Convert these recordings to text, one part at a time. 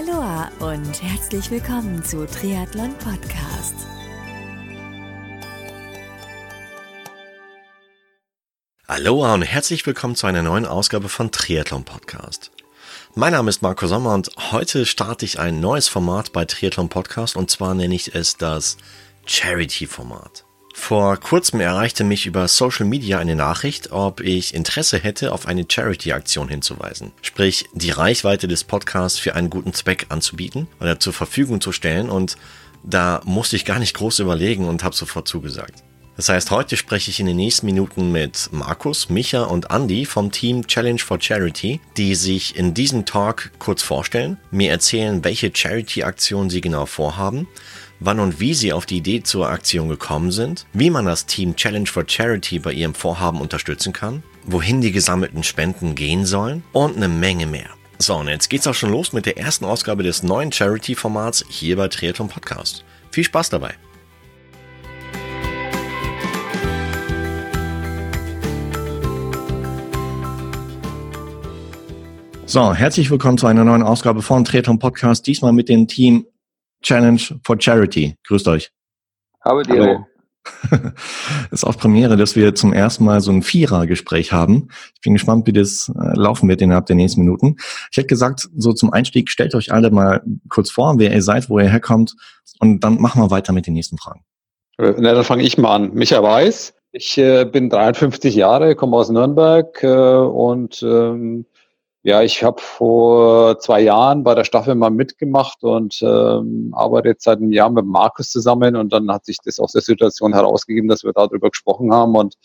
Aloha und herzlich willkommen zu Triathlon Podcast. Aloha und herzlich willkommen zu einer neuen Ausgabe von Triathlon Podcast. Mein Name ist Marco Sommer und heute starte ich ein neues Format bei Triathlon Podcast und zwar nenne ich es das Charity Format. Vor kurzem erreichte mich über Social Media eine Nachricht, ob ich Interesse hätte, auf eine Charity-Aktion hinzuweisen. Sprich, die Reichweite des Podcasts für einen guten Zweck anzubieten oder zur Verfügung zu stellen und da musste ich gar nicht groß überlegen und habe sofort zugesagt. Das heißt, heute spreche ich in den nächsten Minuten mit Markus, Micha und Andy vom Team Challenge for Charity, die sich in diesem Talk kurz vorstellen, mir erzählen, welche Charity-Aktion sie genau vorhaben wann und wie sie auf die Idee zur Aktion gekommen sind, wie man das Team Challenge for Charity bei ihrem Vorhaben unterstützen kann, wohin die gesammelten Spenden gehen sollen und eine Menge mehr. So, und jetzt geht's auch schon los mit der ersten Ausgabe des neuen Charity-Formats hier bei Triathlon Podcast. Viel Spaß dabei! So, herzlich willkommen zu einer neuen Ausgabe von Triathlon Podcast, diesmal mit dem Team Challenge for Charity. Grüßt euch. Habe dir. Das ist auch Premiere, dass wir zum ersten Mal so ein Vierer-Gespräch haben. Ich bin gespannt, wie das äh, laufen wird innerhalb der nächsten Minuten. Ich hätte gesagt, so zum Einstieg, stellt euch alle mal kurz vor, wer ihr seid, wo ihr herkommt und dann machen wir weiter mit den nächsten Fragen. Äh, na, dann fange ich mal an. Micha Weiß. Ich äh, bin 53 Jahre, komme aus Nürnberg äh, und ähm, ja, ich habe vor zwei Jahren bei der Staffel mal mitgemacht und ähm, arbeite jetzt seit einem Jahr mit Markus zusammen und dann hat sich das aus der Situation herausgegeben, dass wir darüber gesprochen haben und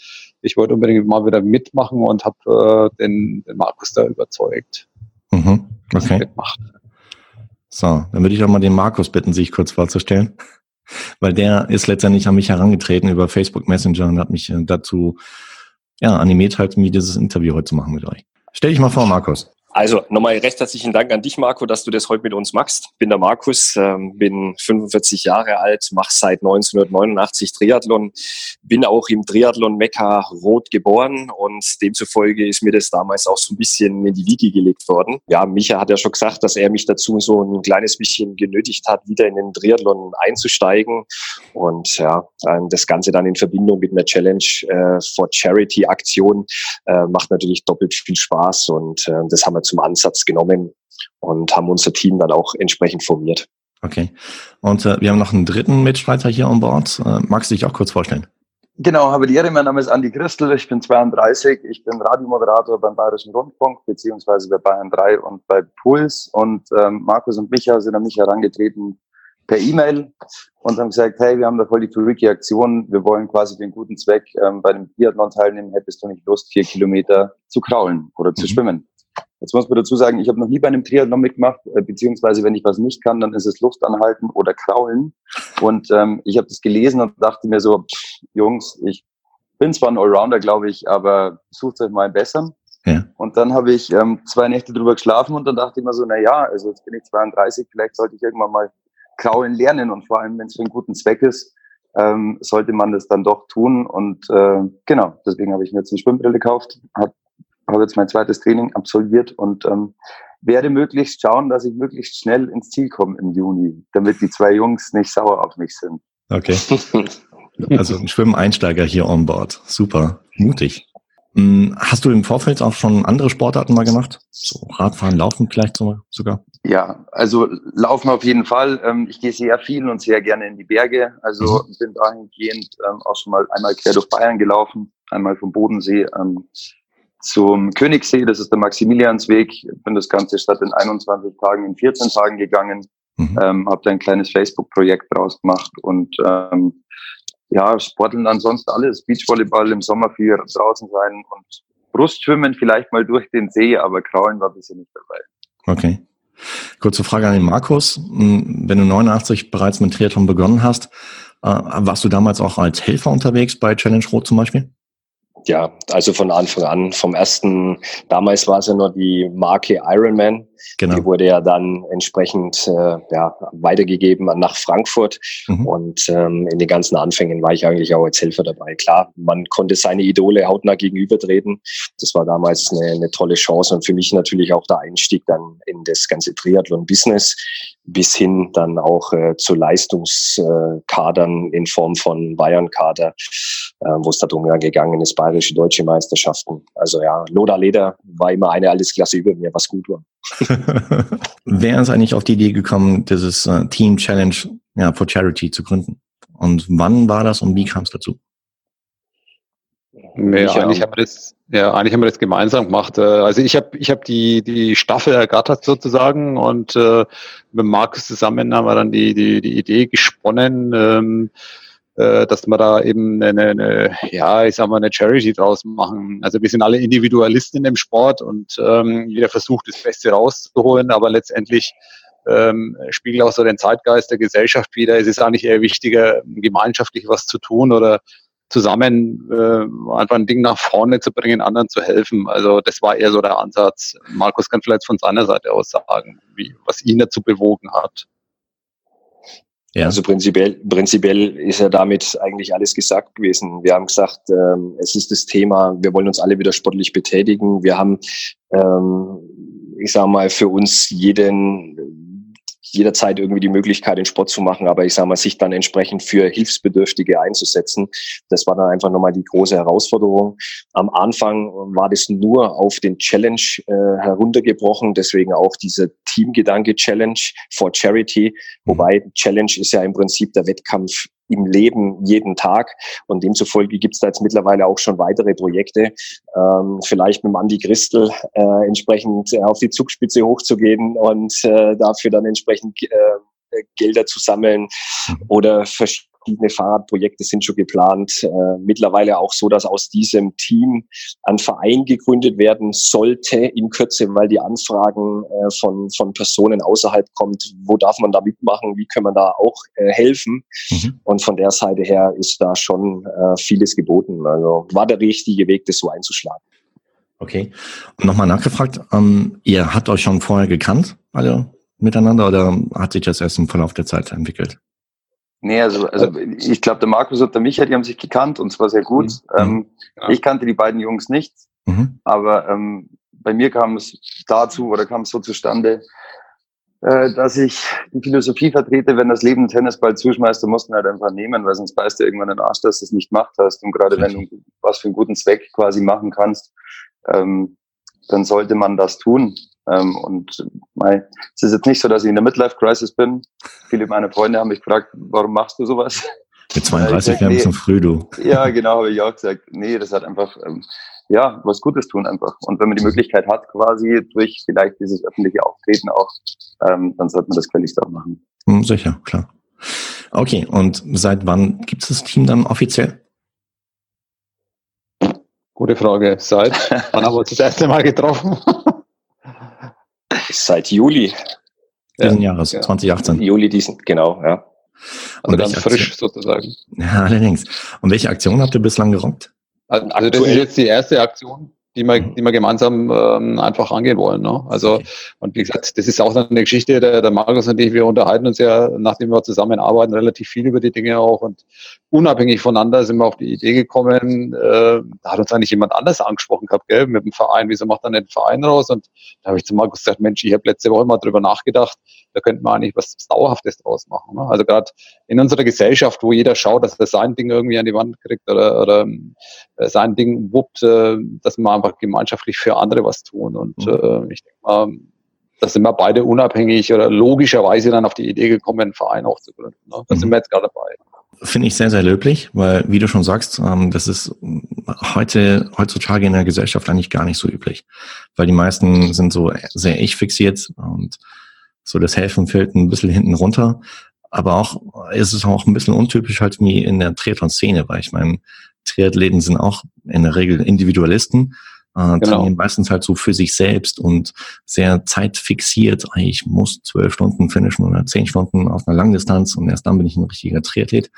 ich wollte unbedingt mal wieder mitmachen und habe äh, den, den Markus da überzeugt. Mhm, okay. Mitmacht. So, dann würde ich auch mal den Markus bitten, sich kurz vorzustellen, weil der ist letztendlich an mich herangetreten über Facebook Messenger und hat mich äh, dazu ja, animiert, halt mir dieses Interview heute zu machen mit euch. Stell dich mal vor, Markus. Also nochmal recht herzlichen Dank an dich, Marco, dass du das heute mit uns machst. Bin der Markus, ähm, bin 45 Jahre alt, mache seit 1989 Triathlon, bin auch im Triathlon Mekka Rot geboren und demzufolge ist mir das damals auch so ein bisschen in die Wiege gelegt worden. Ja, Micha hat ja schon gesagt, dass er mich dazu so ein kleines bisschen genötigt hat, wieder in den Triathlon einzusteigen und ja, das Ganze dann in Verbindung mit einer Challenge äh, for Charity Aktion äh, macht natürlich doppelt viel Spaß und äh, das haben wir zum Ansatz genommen und haben unser Team dann auch entsprechend formiert. Okay. Und äh, wir haben noch einen dritten Mitstreiter hier an Bord. Äh, magst du dich auch kurz vorstellen? Genau, habe die Ehre. Mein Name ist Andi Christel. Ich bin 32. Ich bin Radiomoderator beim Bayerischen Rundfunk, beziehungsweise bei Bayern 3 und bei Puls. Und ähm, Markus und Micha sind an mich herangetreten per E-Mail und haben gesagt, hey, wir haben da voll die freaky Aktion. Wir wollen quasi den guten Zweck ähm, bei dem Biathlon teilnehmen. Hättest du nicht Lust, vier Kilometer zu kraulen oder zu mhm. schwimmen? Jetzt muss man dazu sagen, ich habe noch nie bei einem Triathlon mitgemacht, äh, beziehungsweise wenn ich was nicht kann, dann ist es Luft anhalten oder kraulen. Und ähm, ich habe das gelesen und dachte mir so, pff, Jungs, ich bin zwar ein Allrounder, glaube ich, aber sucht euch mal einen besseren. Ja. Und dann habe ich ähm, zwei Nächte drüber geschlafen und dann dachte ich mir so, na ja, also jetzt bin ich 32, vielleicht sollte ich irgendwann mal kraulen lernen und vor allem, wenn es für einen guten Zweck ist, ähm, sollte man das dann doch tun. Und äh, genau, deswegen habe ich mir jetzt eine Schwimmbrille gekauft, habe habe jetzt mein zweites Training absolviert und ähm, werde möglichst schauen, dass ich möglichst schnell ins Ziel komme im Juni, damit die zwei Jungs nicht sauer auf mich sind. Okay. Also ein Schwimmen-Einsteiger hier on board. Super. Mutig. Hm, hast du im Vorfeld auch schon andere Sportarten mal gemacht? So Radfahren, Laufen vielleicht sogar? Ja, also Laufen auf jeden Fall. Ähm, ich gehe sehr viel und sehr gerne in die Berge. Also mhm. bin dahingehend ähm, auch schon mal einmal quer durch Bayern gelaufen, einmal vom Bodensee ähm, zum Königssee, das ist der Maximiliansweg. Ich bin das Ganze statt in 21 Tagen in 14 Tagen gegangen, mhm. ähm, habe da ein kleines Facebook-Projekt draus gemacht und ähm, ja, Sporteln ansonsten alles, Beachvolleyball im Sommer viel draußen sein und Brustschwimmen vielleicht mal durch den See, aber Kraulen war bisher nicht dabei. Okay. Kurze Frage an den Markus. Hm, wenn du 89 bereits mit Triathlon begonnen hast, äh, warst du damals auch als Helfer unterwegs bei Challenge Rot zum Beispiel? Ja, also von Anfang an, vom ersten, damals war es ja nur die Marke Ironman. Genau. Die wurde ja dann entsprechend äh, ja, weitergegeben nach Frankfurt. Mhm. Und ähm, in den ganzen Anfängen war ich eigentlich auch als Helfer dabei. Klar, man konnte seine Idole hautnah gegenübertreten. Das war damals eine, eine tolle Chance und für mich natürlich auch der Einstieg dann in das ganze Triathlon-Business bis hin dann auch äh, zu Leistungskadern in Form von Bayern-Kader, äh, wo es darum gegangen ist, bayerische deutsche Meisterschaften. Also ja, Loda Leder war immer eine Altersklasse über mir, was gut war. Wer ist eigentlich auf die Idee gekommen, dieses äh, Team Challenge ja, for Charity zu gründen? Und wann war das und wie kam es dazu? Ja, eigentlich haben wir das, ja, eigentlich haben wir das gemeinsam gemacht. Äh, also ich habe ich hab die, die Staffel ergattert sozusagen und äh, mit Markus zusammen haben wir dann die, die, die Idee gesponnen, ähm, äh, dass wir da eben eine, eine, ja, ich sag mal, eine Charity draus machen. Also wir sind alle Individualisten im Sport und ähm, jeder versucht, das Beste rauszuholen, aber letztendlich ähm, spiegelt auch so den Zeitgeist der Gesellschaft wieder. Es ist eigentlich eher wichtiger, gemeinschaftlich was zu tun oder zusammen äh, einfach ein Ding nach vorne zu bringen, anderen zu helfen. Also das war eher so der Ansatz. Markus kann vielleicht von seiner Seite aus sagen, wie, was ihn dazu bewogen hat. Ja. Also prinzipiell, prinzipiell ist ja damit eigentlich alles gesagt gewesen. Wir haben gesagt, ähm, es ist das Thema, wir wollen uns alle wieder sportlich betätigen. Wir haben, ähm, ich sage mal, für uns jeden jederzeit irgendwie die Möglichkeit, den Sport zu machen, aber ich sage mal, sich dann entsprechend für Hilfsbedürftige einzusetzen. Das war dann einfach nochmal die große Herausforderung. Am Anfang war das nur auf den Challenge äh, heruntergebrochen, deswegen auch diese Teamgedanke Challenge for Charity, mhm. wobei Challenge ist ja im Prinzip der Wettkampf im Leben jeden Tag. Und demzufolge gibt es da jetzt mittlerweile auch schon weitere Projekte, ähm, vielleicht mit dem Andi Christel äh, entsprechend äh, auf die Zugspitze hochzugehen und äh, dafür dann entsprechend äh, Gelder zu sammeln mhm. oder verschiedene verschiedene Fahrradprojekte sind schon geplant. Äh, mittlerweile auch so, dass aus diesem Team ein Verein gegründet werden sollte in Kürze, weil die Anfragen äh, von, von Personen außerhalb kommt, wo darf man da mitmachen, wie können wir da auch äh, helfen. Mhm. Und von der Seite her ist da schon äh, vieles geboten. Also war der richtige Weg, das so einzuschlagen. Okay. Und nochmal nachgefragt, ähm, ihr habt euch schon vorher gekannt, alle miteinander, oder hat sich das erst im Verlauf der Zeit entwickelt? Nee, also, also ich glaube, der Markus und der Micha, die haben sich gekannt und zwar sehr gut. Mhm. Ähm, ja. Ich kannte die beiden Jungs nicht, mhm. aber ähm, bei mir kam es dazu oder kam es so zustande, äh, dass ich die Philosophie vertrete, wenn das Leben einen Tennisball zuschmeißt, dann musst du ihn halt einfach nehmen, weil sonst beißt du irgendwann den Arsch, dass du es nicht gemacht hast. Und gerade wenn du was für einen guten Zweck quasi machen kannst, ähm, dann sollte man das tun. Ähm, und mei, es ist jetzt nicht so, dass ich in der Midlife-Crisis bin. Viele meiner Freunde haben mich gefragt, warum machst du sowas? Mit 32 wäre ein bisschen früh, du. Ja, genau, habe ich auch gesagt. Nee, das hat einfach, ähm, ja, was Gutes tun einfach. Und wenn man die Möglichkeit hat, quasi durch vielleicht dieses öffentliche Auftreten auch, ähm, dann sollte man das gefälligst auch machen. Hm, sicher, klar. Okay, und seit wann gibt es das Team dann offiziell? Gute Frage. Seit wann haben wir uns das erste Mal getroffen? Seit Juli. Diesen ja, Jahres, ja. 2018. Juli diesen, genau, ja. Und also dann frisch sozusagen. Ja, allerdings. Und welche Aktion habt ihr bislang gerockt? Also, also das ist jetzt die erste Aktion, die wir, mhm. die wir gemeinsam ähm, einfach angehen wollen. Ne? Also, und wie gesagt, das ist auch eine Geschichte, der, der Markus und ich, wir unterhalten uns ja, nachdem wir zusammenarbeiten, relativ viel über die Dinge auch. Und unabhängig voneinander sind wir auf die Idee gekommen, äh, da hat uns eigentlich jemand anders angesprochen gehabt, gell, mit dem Verein, wieso macht er nicht einen Verein raus? Und da habe ich zu Markus gesagt, Mensch, ich habe letzte Woche mal drüber nachgedacht, da könnten wir eigentlich was Dauerhaftes draus machen. Ne? Also gerade in unserer Gesellschaft, wo jeder schaut, dass er sein Ding irgendwie an die Wand kriegt oder, oder äh, sein Ding wuppt, äh, dass man einfach gemeinschaftlich für andere was tun. Und mhm. äh, ich denke mal, da sind wir beide unabhängig oder logischerweise dann auf die Idee gekommen, einen Verein auch zu gründen. Ne? Da mhm. sind wir jetzt gerade dabei. Finde ich sehr, sehr löblich, weil, wie du schon sagst, ähm, das ist heute, heutzutage in der Gesellschaft eigentlich gar nicht so üblich. Weil die meisten sind so sehr ich fixiert und so das Helfen fällt ein bisschen hinten runter. Aber auch ist es auch ein bisschen untypisch halt wie in der Triathlon-Szene, weil ich meine, Triathleten sind auch in der Regel Individualisten äh, genau. trainieren meistens halt so für sich selbst und sehr zeitfixiert. Ich muss zwölf Stunden finishen oder zehn Stunden auf einer Langdistanz und erst dann bin ich ein richtiger Triathlet.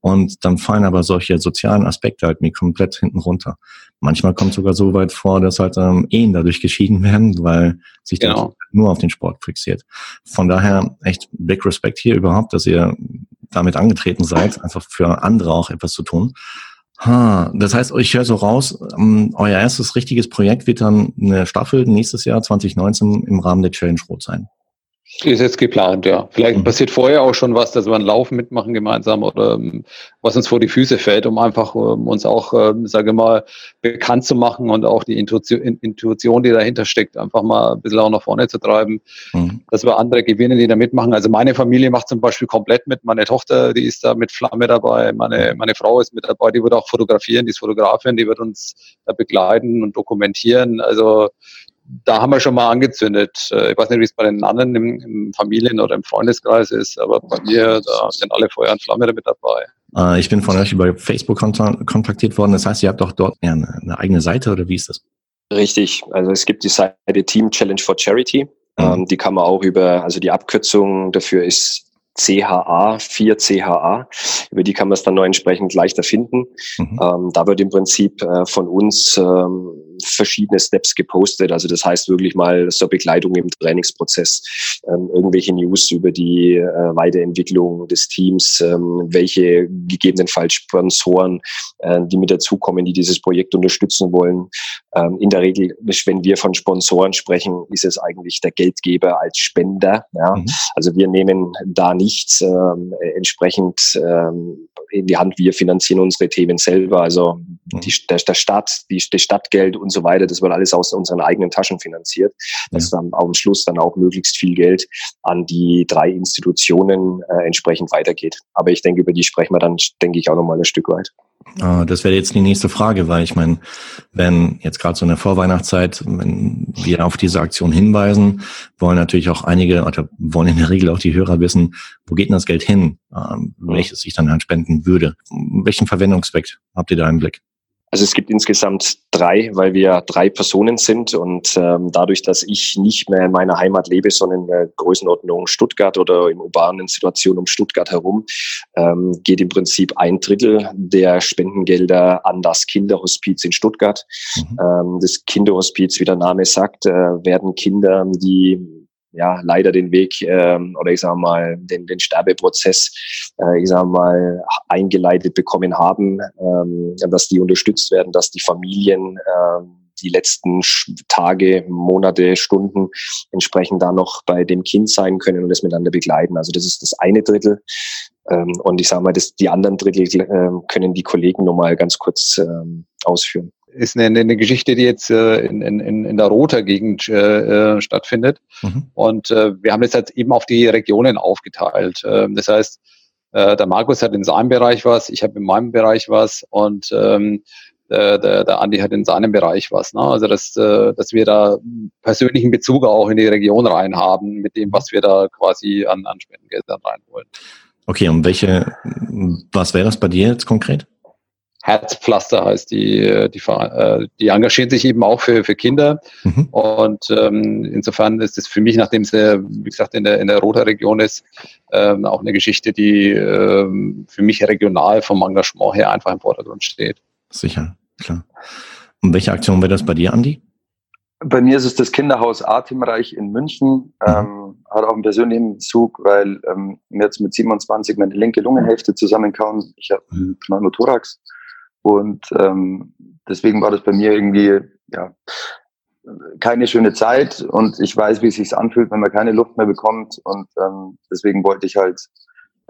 Und dann fallen aber solche sozialen Aspekte halt mir komplett hinten runter. Manchmal kommt sogar so weit vor, dass halt ähm, Ehen dadurch geschieden werden, weil sich genau. nur auf den Sport fixiert. Von daher echt big Respect hier überhaupt, dass ihr damit angetreten seid, einfach für andere auch etwas zu tun. Ha, das heißt, ich höre so raus, ähm, euer erstes richtiges Projekt wird dann eine Staffel nächstes Jahr 2019 im Rahmen der Challenge Rot sein. Ist jetzt geplant, ja. Vielleicht mhm. passiert vorher auch schon was, dass wir einen Lauf mitmachen gemeinsam oder um, was uns vor die Füße fällt, um einfach um, uns auch, ähm, sage mal, bekannt zu machen und auch die Intuition, Intuition, die dahinter steckt, einfach mal ein bisschen auch nach vorne zu treiben, mhm. dass wir andere gewinnen, die da mitmachen. Also meine Familie macht zum Beispiel komplett mit. Meine Tochter, die ist da mit Flamme dabei. Meine, meine Frau ist mit dabei, die wird auch fotografieren, die ist Fotografin, die wird uns da begleiten und dokumentieren. Also da haben wir schon mal angezündet. Äh, ich weiß nicht, wie es bei den anderen im, im Familien- oder im Freundeskreis ist, aber bei mir, da sind alle Feuer und Flamme damit dabei. Äh, ich bin von euch über Facebook kontaktiert worden. Das heißt, ihr habt auch dort eine, eine eigene Seite oder wie ist das? Richtig. Also es gibt die Seite Team Challenge for Charity. Mhm. Ähm, die kann man auch über, also die Abkürzung dafür ist CHA, 4 CHA. Über die kann man es dann noch entsprechend leichter finden. Mhm. Ähm, da wird im Prinzip äh, von uns ähm, verschiedene Steps gepostet. Also das heißt wirklich mal zur Begleitung im Trainingsprozess, ähm, irgendwelche News über die äh, Weiterentwicklung des Teams, ähm, welche gegebenenfalls Sponsoren, äh, die mit dazukommen, die dieses Projekt unterstützen wollen. Ähm, in der Regel, wenn wir von Sponsoren sprechen, ist es eigentlich der Geldgeber als Spender. Ja? Mhm. Also wir nehmen da nichts ähm, entsprechend ähm, in die Hand. Wir finanzieren unsere Themen selber. Also mhm. die, der, der Staat, die, das Stadtgeld und so weiter, das wird alles aus unseren eigenen Taschen finanziert. Dass ja. dann am Schluss dann auch möglichst viel Geld an die drei Institutionen äh, entsprechend weitergeht. Aber ich denke, über die sprechen wir dann, denke ich, auch nochmal ein Stück weit. Ah, das wäre jetzt die nächste Frage, weil ich meine, wenn jetzt gerade so in der Vorweihnachtszeit, wenn wir auf diese Aktion hinweisen, wollen natürlich auch einige oder wollen in der Regel auch die Hörer wissen, wo geht denn das Geld hin, ähm, welches ich dann halt spenden würde. Welchen Verwendungszweck habt ihr da im Blick? Also es gibt insgesamt drei, weil wir drei Personen sind und ähm, dadurch, dass ich nicht mehr in meiner Heimat lebe, sondern in der Größenordnung Stuttgart oder in urbanen Situationen um Stuttgart herum, ähm, geht im Prinzip ein Drittel der Spendengelder an das Kinderhospiz in Stuttgart. Mhm. Ähm, das Kinderhospiz, wie der Name sagt, äh, werden Kinder, die ja leider den Weg ähm, oder ich sage mal den, den Sterbeprozess, äh, ich sage mal eingeleitet bekommen haben, ähm, dass die unterstützt werden, dass die Familien ähm, die letzten Tage, Monate, Stunden entsprechend da noch bei dem Kind sein können und es miteinander begleiten. Also das ist das eine Drittel. Ähm, und ich sage mal, das, die anderen Drittel äh, können die Kollegen nochmal ganz kurz ähm, ausführen ist eine, eine Geschichte, die jetzt äh, in, in, in der Roter Gegend äh, äh, stattfindet. Mhm. Und äh, wir haben das jetzt eben auf die Regionen aufgeteilt. Äh, das heißt, äh, der Markus hat in seinem Bereich was, ich habe in meinem Bereich was und ähm, der, der, der Andi hat in seinem Bereich was. Ne? Also dass, äh, dass wir da persönlichen Bezug auch in die Region rein haben, mit dem, was wir da quasi an, an Spendengeldern reinholen. Okay, und welche, was wäre das bei dir jetzt konkret? Herzpflaster heißt die, die, äh, die engagieren sich eben auch für, für Kinder. Mhm. Und ähm, insofern ist es für mich, nachdem es, wie gesagt, in der, in der Roter Region ist, ähm, auch eine Geschichte, die ähm, für mich regional vom Engagement her einfach im Vordergrund steht. Sicher, klar. Und welche Aktion wäre das bei dir, Andi? Bei mir ist es das Kinderhaus Atemreich in München. Mhm. Ähm, hat auch einen persönlichen Zug, weil ähm, mir jetzt mit 27 meine linke Lungenhälfte zusammenkauen. Ich habe mhm. Pneumothorax. Und ähm, deswegen war das bei mir irgendwie ja keine schöne Zeit und ich weiß, wie es sich anfühlt, wenn man keine Luft mehr bekommt. Und ähm, deswegen wollte ich halt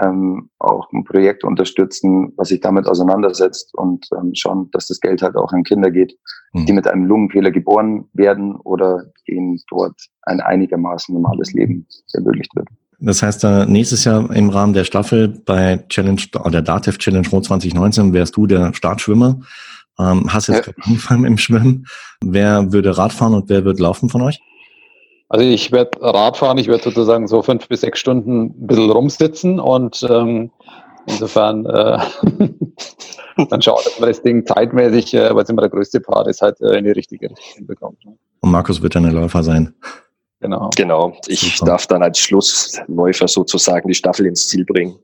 ähm, auch ein Projekt unterstützen, was sich damit auseinandersetzt und ähm, schauen, dass das Geld halt auch an Kinder geht, mhm. die mit einem Lungenfehler geboren werden oder denen dort ein einigermaßen normales Leben ermöglicht wird. Das heißt, äh, nächstes Jahr im Rahmen der Staffel bei Challenge oder Dativ Challenge Rot 2019 wärst du der Startschwimmer. Ähm, hast jetzt ja. angefangen im Schwimmen. Wer würde Radfahren und wer wird laufen von euch? Also ich werde Radfahren, ich werde sozusagen so fünf bis sechs Stunden ein bisschen rumsitzen und ähm, insofern äh, dann schauen, dass man das Ding zeitmäßig, äh, weil es immer der größte Part ist, halt äh, in die richtige Richtung bekommt. Ne? Und Markus wird dann der Läufer sein. Genau. Genau. Ich Super. darf dann als Schlussläufer sozusagen die Staffel ins Ziel bringen.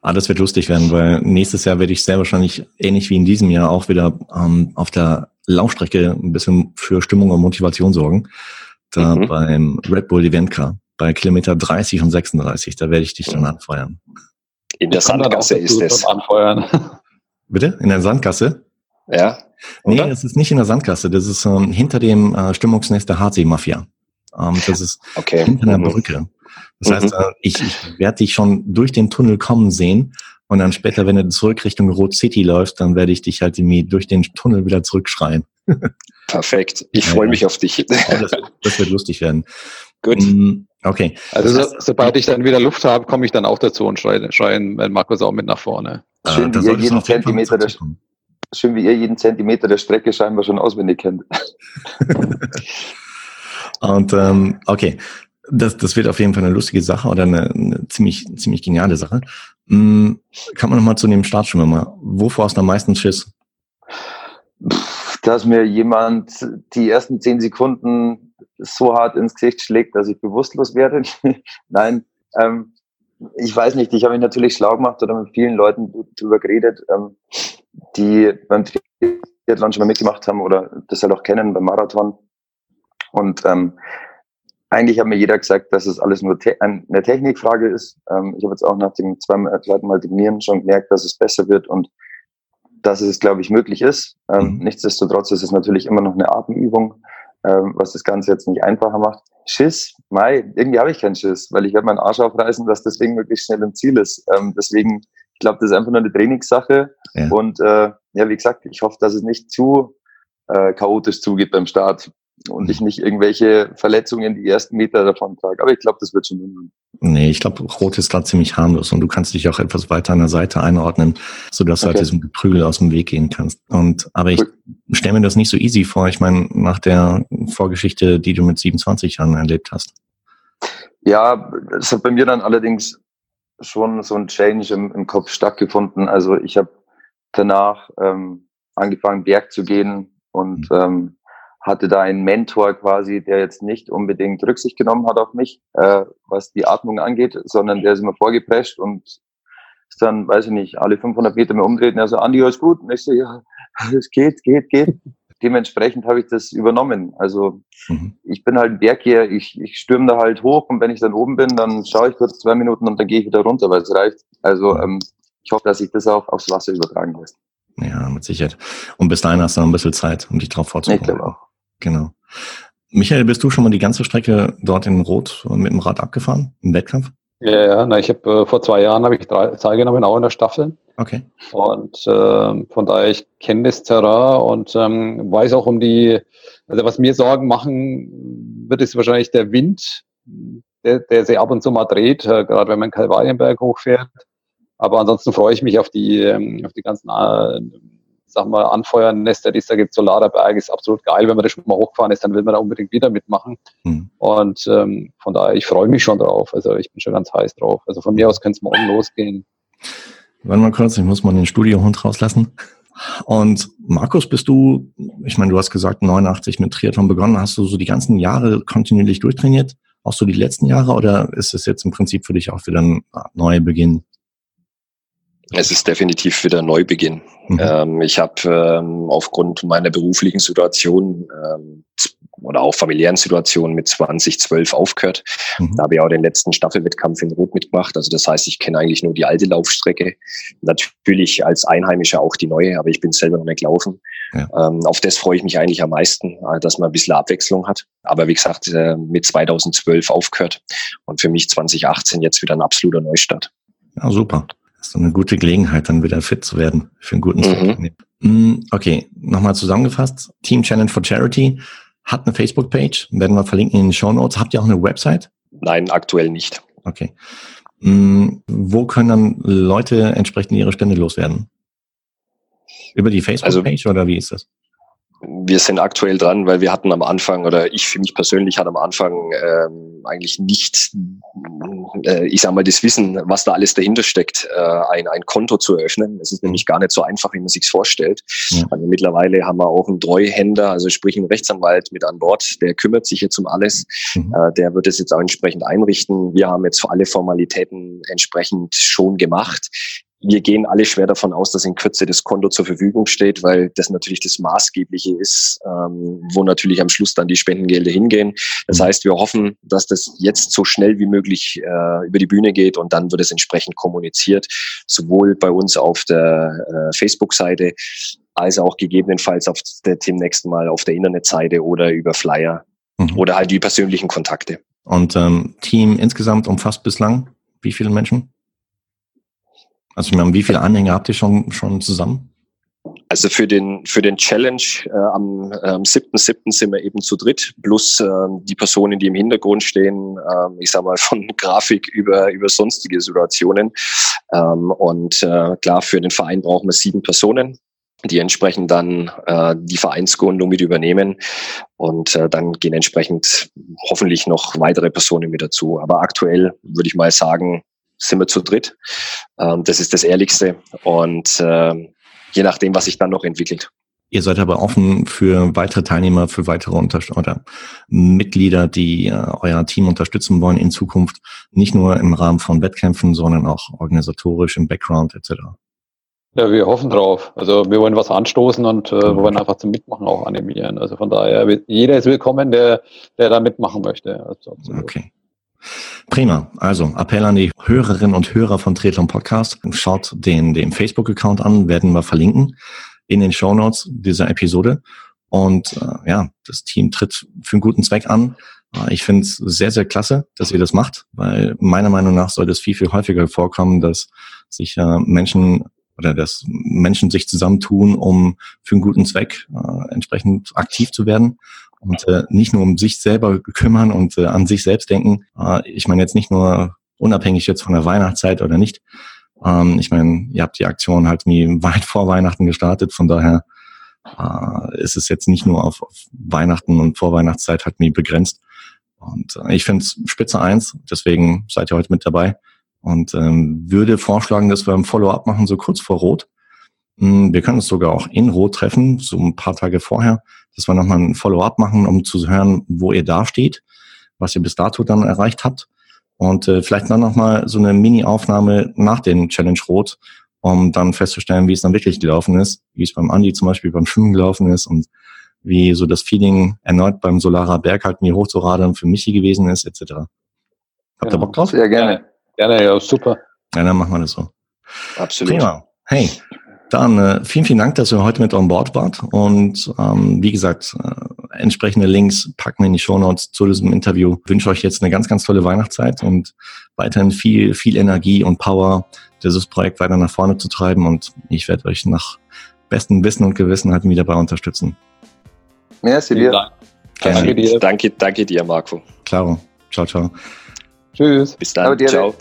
Ah, das wird lustig werden, weil nächstes Jahr werde ich sehr wahrscheinlich ähnlich wie in diesem Jahr auch wieder ähm, auf der Laufstrecke ein bisschen für Stimmung und Motivation sorgen. Da mhm. beim Red Bull Event Car bei Kilometer 30 und 36, da werde ich dich dann anfeuern. In der Sandgasse ist es. Anfeuern. Bitte? In der Sandgasse? Ja. Oder? Nee, das ist nicht in der Sandgasse. Das ist ähm, hinter dem äh, Stimmungsnest der Hardsee-Mafia. Ähm, das ist okay. hinter einer mhm. Brücke. Das mhm. heißt, äh, ich, ich werde dich schon durch den Tunnel kommen sehen und dann später, wenn du zurück Richtung Rot City läufst, dann werde ich dich halt irgendwie durch den Tunnel wieder zurückschreien. Perfekt. Ich freue ja. mich auf dich. das, das, wird lustig werden. Gut. Mm, okay. Also so, sobald ich dann wieder Luft habe, komme ich dann auch dazu und schreie, schreien Markus auch mit nach vorne. Schön, äh, wie ihr jeden Zentimeter der, schön, wie ihr jeden Zentimeter der Strecke scheinbar schon auswendig kennt. und ähm, okay, das, das wird auf jeden Fall eine lustige Sache oder eine, eine ziemlich, ziemlich geniale Sache. Hm, kann man nochmal zu dem Startschwimmer. Wovor hast du am meisten Schiss? Dass mir jemand die ersten zehn Sekunden so hart ins Gesicht schlägt, dass ich bewusstlos werde. Nein, ähm, ich weiß nicht. Ich habe mich natürlich schlau gemacht oder mit vielen Leuten drüber geredet, ähm, die beim Triathlon schon mal mitgemacht haben oder das halt auch kennen beim Marathon. Und ähm, eigentlich hat mir jeder gesagt, dass es alles nur te eine Technikfrage ist. Ähm, ich habe jetzt auch nach dem zweiten, äh, zweiten Mal Dignieren schon gemerkt, dass es besser wird und dass es, glaube ich, möglich ist. Ähm, mhm. Nichtsdestotrotz ist es natürlich immer noch eine Atemübung, ähm, was das Ganze jetzt nicht einfacher macht. Schiss, Mai, irgendwie habe ich keinen Schiss, weil ich werde meinen Arsch aufreißen, dass das Ding möglichst schnell im Ziel ist. Ähm, deswegen, ich glaube, das ist einfach nur eine Trainingssache. Ja. Und äh, ja, wie gesagt, ich hoffe, dass es nicht zu äh, chaotisch zugeht beim Start und ich nicht irgendwelche Verletzungen die ersten Meter davon trage. Aber ich glaube, das wird schon hinhauen. Nee, ich glaube, Rot ist da ziemlich harmlos und du kannst dich auch etwas weiter an der Seite einordnen, sodass okay. du halt diesem Geprügel aus dem Weg gehen kannst. Und aber ich stelle mir das nicht so easy vor. Ich meine, nach der Vorgeschichte, die du mit 27 Jahren erlebt hast. Ja, es hat bei mir dann allerdings schon so ein Change im, im Kopf stattgefunden. Also ich habe danach ähm, angefangen, Berg zu gehen und mhm. ähm, hatte da einen Mentor quasi, der jetzt nicht unbedingt Rücksicht genommen hat auf mich, äh, was die Atmung angeht, sondern der ist immer vorgeprescht und ist dann, weiß ich nicht, alle 500 Meter mehr umdreht und er so, Andi, alles gut? Und ich so, ja, es geht, geht, geht. Dementsprechend habe ich das übernommen. Also mhm. ich bin halt ein Berggeher, ich, ich stürme da halt hoch und wenn ich dann oben bin, dann schaue ich kurz zwei Minuten und dann gehe ich wieder runter, weil es reicht. Also ähm, ich hoffe, dass sich das auch aufs Wasser übertragen lässt. Ja, mit Sicherheit. Und bis dahin hast du noch ein bisschen Zeit, um dich drauf vorzubereiten. Ich glaube auch. Genau. Michael, bist du schon mal die ganze Strecke dort in Rot mit dem Rad abgefahren, im Wettkampf? Ja, ja, na, ich habe äh, vor zwei Jahren habe ich drei, teilgenommen, auch in der Staffel. Okay. Und äh, von daher, ich kenne das Terrain und ähm, weiß auch um die, also was mir Sorgen machen wird, ist wahrscheinlich der Wind, der, der sich ab und zu mal dreht, äh, gerade wenn man Kalvarienberg hochfährt. Aber ansonsten freue ich mich auf die, ähm, auf die ganzen äh, sag mal, anfeuern lässt. Da gibt Solarer Berg, ist absolut geil. Wenn man da schon mal hochgefahren ist, dann will man da unbedingt wieder mitmachen. Mhm. Und ähm, von daher, ich freue mich schon drauf. Also ich bin schon ganz heiß drauf. Also von mir aus könnte es morgen losgehen. Warte mal kurz, ich muss mal den Studiohund rauslassen. Und Markus, bist du, ich meine, du hast gesagt, 89 mit Triathlon begonnen. Hast du so die ganzen Jahre kontinuierlich durchtrainiert? Auch so die letzten Jahre? Oder ist es jetzt im Prinzip für dich auch wieder ein neuer Beginn? Es ist definitiv wieder Neubeginn. Mhm. Ähm, ich habe ähm, aufgrund meiner beruflichen Situation ähm, oder auch familiären Situation mit 2012 aufgehört. Mhm. Da habe ich auch den letzten Staffelwettkampf in Rot mitgemacht. Also das heißt, ich kenne eigentlich nur die alte Laufstrecke. Natürlich als Einheimischer auch die neue, aber ich bin selber noch nicht gelaufen. Ja. Ähm, auf das freue ich mich eigentlich am meisten, äh, dass man ein bisschen Abwechslung hat. Aber wie gesagt, äh, mit 2012 aufgehört und für mich 2018 jetzt wieder ein absoluter Neustart. Ja, super so eine gute Gelegenheit, dann wieder fit zu werden für einen guten mhm. Mm, okay, nochmal zusammengefasst. Team Challenge for Charity hat eine Facebook-Page, werden wir verlinken in den Show Notes. Habt ihr auch eine Website? Nein, aktuell nicht. Okay. Mm, wo können dann Leute entsprechend ihre Spende loswerden? Über die Facebook-Page also, oder wie ist das? Wir sind aktuell dran, weil wir hatten am Anfang oder ich für mich persönlich hatte am Anfang ähm, eigentlich nicht äh, ich sage mal, das Wissen, was da alles dahinter steckt, äh, ein, ein Konto zu eröffnen. Es ist mhm. nämlich gar nicht so einfach, wie man sich vorstellt. Ja. Also mittlerweile haben wir auch einen Treuhänder, also sprich einen Rechtsanwalt mit an Bord, der kümmert sich jetzt um alles. Mhm. Äh, der wird es jetzt auch entsprechend einrichten. Wir haben jetzt alle Formalitäten entsprechend schon gemacht wir gehen alle schwer davon aus, dass in Kürze das Konto zur Verfügung steht, weil das natürlich das Maßgebliche ist, ähm, wo natürlich am Schluss dann die Spendengelder hingehen. Das mhm. heißt, wir hoffen, dass das jetzt so schnell wie möglich äh, über die Bühne geht und dann wird es entsprechend kommuniziert, sowohl bei uns auf der äh, Facebook-Seite als auch gegebenenfalls auf der demnächst mal auf der Internetseite oder über Flyer mhm. oder halt die persönlichen Kontakte. Und ähm, Team insgesamt umfasst bislang wie viele Menschen? Also ich meine, wie viele Anhänger habt ihr schon, schon zusammen? Also für den, für den Challenge äh, am ähm, 7.7. sind wir eben zu dritt, plus äh, die Personen, die im Hintergrund stehen, äh, ich sag mal von Grafik über, über sonstige Situationen. Ähm, und äh, klar, für den Verein brauchen wir sieben Personen, die entsprechend dann äh, die Vereinsgründung mit übernehmen. Und äh, dann gehen entsprechend hoffentlich noch weitere Personen mit dazu. Aber aktuell würde ich mal sagen, sind wir zu dritt. Ähm, das ist das Ehrlichste. Und äh, je nachdem, was sich dann noch entwickelt. Ihr seid aber offen für weitere Teilnehmer, für weitere Unterst oder Mitglieder, die äh, euer Team unterstützen wollen in Zukunft, nicht nur im Rahmen von Wettkämpfen, sondern auch organisatorisch im Background etc. Ja, wir hoffen drauf. Also wir wollen was anstoßen und äh, mhm. wollen einfach zum Mitmachen auch animieren. Also von daher, jeder ist willkommen, der, der da mitmachen möchte. Also okay. Prima. Also Appell an die Hörerinnen und Hörer von Triathlon Podcast. Schaut den, den Facebook-Account an, werden wir verlinken in den Show Notes dieser Episode. Und äh, ja, das Team tritt für einen guten Zweck an. Äh, ich finde es sehr, sehr klasse, dass ihr das macht, weil meiner Meinung nach sollte es viel, viel häufiger vorkommen, dass sich äh, Menschen oder dass Menschen sich zusammentun, um für einen guten Zweck äh, entsprechend aktiv zu werden und äh, nicht nur um sich selber kümmern und äh, an sich selbst denken. Äh, ich meine jetzt nicht nur unabhängig jetzt von der Weihnachtszeit oder nicht. Ähm, ich meine, ihr habt die Aktion halt nie weit vor Weihnachten gestartet, von daher äh, ist es jetzt nicht nur auf, auf Weihnachten und Vorweihnachtszeit halt nie begrenzt. Und äh, ich finde es spitze eins, deswegen seid ihr heute mit dabei und ähm, würde vorschlagen, dass wir ein Follow-up machen, so kurz vor Rot. Hm, wir können uns sogar auch in Rot treffen, so ein paar Tage vorher, dass wir nochmal ein Follow-up machen, um zu hören, wo ihr da steht, was ihr bis dato dann erreicht habt. Und äh, vielleicht dann nochmal so eine Mini-Aufnahme nach dem Challenge Rot, um dann festzustellen, wie es dann wirklich gelaufen ist, wie es beim Andi zum Beispiel beim Schwimmen gelaufen ist und wie so das Feeling erneut beim Solarer Berg halt mir hochzuradern für Michi gewesen ist, etc. Habt ihr Bock drauf? Sehr gerne. Gerne, ja, super. Ja, dann machen wir das so. Absolut. Prima. Hey, dann äh, vielen, vielen Dank, dass ihr heute mit on board wart. Und ähm, wie gesagt, äh, entsprechende Links packen wir in die Show Notes zu diesem Interview. Ich wünsche euch jetzt eine ganz, ganz tolle Weihnachtszeit und weiterhin viel, viel Energie und Power, dieses Projekt weiter nach vorne zu treiben. Und ich werde euch nach bestem Wissen und Gewissen halt wieder dabei unterstützen. Merci dir. Danke dir. Danke, danke dir, Marco. Klaro. Ciao, ciao. Tschüss. Bis dann. Ciao.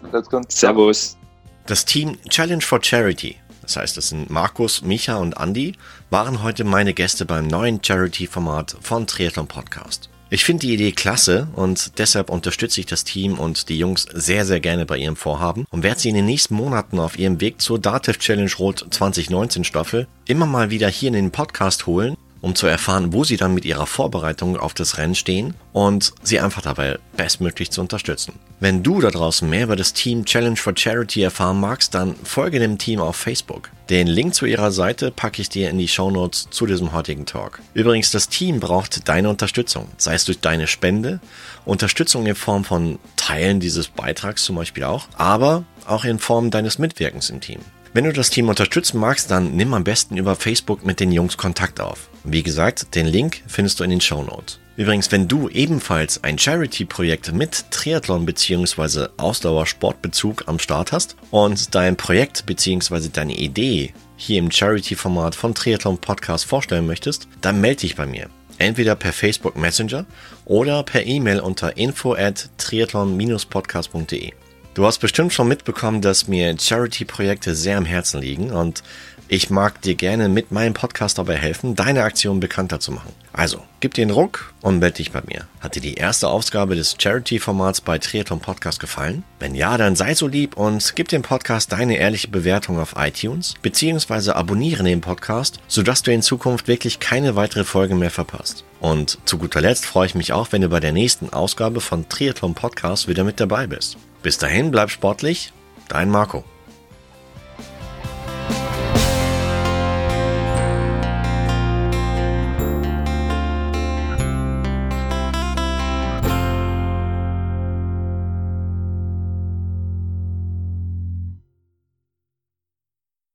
Servus. Das Team Challenge for Charity das heißt, das sind Markus, Micha und Andy, waren heute meine Gäste beim neuen Charity-Format von Triathlon Podcast. Ich finde die Idee klasse und deshalb unterstütze ich das Team und die Jungs sehr, sehr gerne bei ihrem Vorhaben und werde sie in den nächsten Monaten auf ihrem Weg zur Dativ Challenge Rot 2019 Staffel immer mal wieder hier in den Podcast holen um zu erfahren, wo sie dann mit ihrer Vorbereitung auf das Rennen stehen und sie einfach dabei bestmöglich zu unterstützen. Wenn du da draußen mehr über das Team Challenge for Charity erfahren magst, dann folge dem Team auf Facebook. Den Link zu ihrer Seite packe ich dir in die Show Notes zu diesem heutigen Talk. Übrigens, das Team braucht deine Unterstützung, sei es durch deine Spende, Unterstützung in Form von Teilen dieses Beitrags zum Beispiel auch, aber auch in Form deines Mitwirkens im Team. Wenn du das Team unterstützen magst, dann nimm am besten über Facebook mit den Jungs Kontakt auf. Wie gesagt, den Link findest du in den Show Notes. Übrigens, wenn du ebenfalls ein Charity-Projekt mit Triathlon bzw. Ausdauersportbezug am Start hast und dein Projekt bzw. deine Idee hier im Charity-Format von Triathlon Podcast vorstellen möchtest, dann melde dich bei mir. Entweder per Facebook Messenger oder per E-Mail unter info at triathlon-podcast.de. Du hast bestimmt schon mitbekommen, dass mir Charity-Projekte sehr am Herzen liegen und Ich mag dir gerne mit meinem Podcast dabei helfen, deine Aktion bekannter zu machen. Also, gib dir einen Ruck und melde dich bei mir. Hat dir die erste Ausgabe des Charity-Formats bei Triathlon Podcast gefallen? Wenn ja, dann sei so lieb und gib dem Podcast deine ehrliche Bewertung auf iTunes, beziehungsweise abonniere den Podcast, sodass du in Zukunft wirklich keine weitere Folge mehr verpasst. Und zu guter Letzt freue ich mich auch, wenn du bei der nächsten Ausgabe von Triathlon Podcast wieder mit dabei bist. Bis dahin, bleib sportlich, dein Marco.